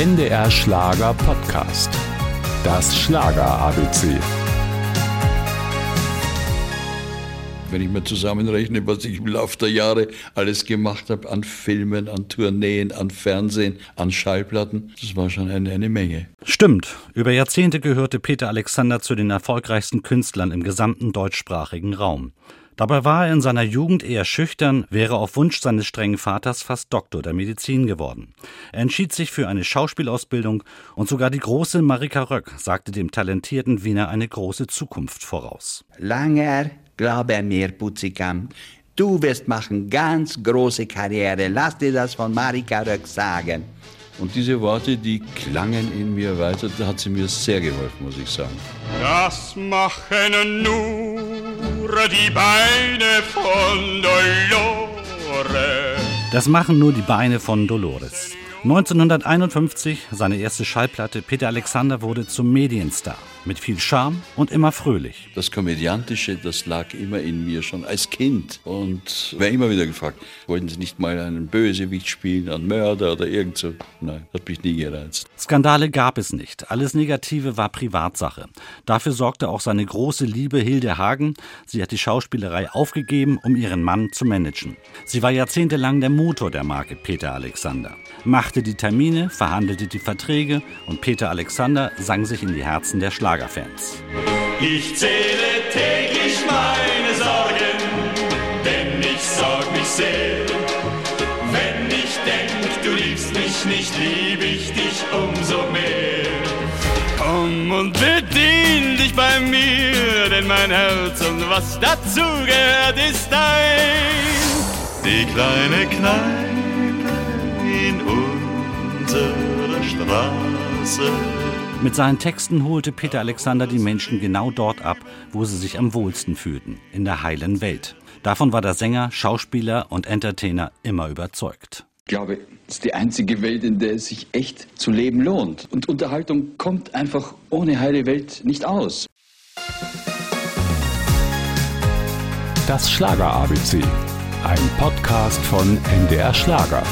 NDR Schlager Podcast. Das Schlager ABC. Wenn ich mir zusammenrechne, was ich im Laufe der Jahre alles gemacht habe an Filmen, an Tourneen, an Fernsehen, an Schallplatten, das war schon eine, eine Menge. Stimmt. Über Jahrzehnte gehörte Peter Alexander zu den erfolgreichsten Künstlern im gesamten deutschsprachigen Raum. Dabei war er in seiner Jugend eher schüchtern, wäre auf Wunsch seines strengen Vaters fast Doktor der Medizin geworden. Er entschied sich für eine Schauspielausbildung und sogar die große Marika Röck sagte dem talentierten Wiener eine große Zukunft voraus. Langer Glaube mir, Putzikam. Du wirst machen ganz große Karriere. Lass dir das von Marika Röck sagen. Und diese Worte, die klangen in mir weiter. Da hat sie mir sehr geholfen, muss ich sagen. Das machen nur die Beine von Dolores. Das machen nur die Beine von Dolores. 1951, seine erste Schallplatte, Peter Alexander wurde zum Medienstar. Mit viel Charme und immer fröhlich. Das Komödiantische, das lag immer in mir schon als Kind. Und wer immer wieder gefragt, wollten Sie nicht mal einen Bösewicht spielen, einen Mörder oder irgend so? Nein, hat mich nie gereizt. Skandale gab es nicht. Alles Negative war Privatsache. Dafür sorgte auch seine große Liebe Hilde Hagen. Sie hat die Schauspielerei aufgegeben, um ihren Mann zu managen. Sie war jahrzehntelang der Motor der Marke Peter Alexander. Machte die Termine, verhandelte die Verträge und Peter Alexander sang sich in die Herzen der Schlager. Schlagerfans. Ich zähle täglich meine Sorgen, denn ich sorg mich sehr. Wenn ich denk, du liebst mich nicht, lieb ich dich umso mehr. Komm und bedien dich bei mir, denn mein Herz und was dazu gehört ist dein. Die kleine Kneipe Straße mit seinen Texten holte Peter Alexander die Menschen genau dort ab, wo sie sich am wohlsten fühlten, in der heilen Welt. Davon war der Sänger, Schauspieler und Entertainer immer überzeugt. Ich glaube, es ist die einzige Welt, in der es sich echt zu leben lohnt. Und Unterhaltung kommt einfach ohne heile Welt nicht aus. Das Schlager ABC. Ein Podcast von NDR Schlager.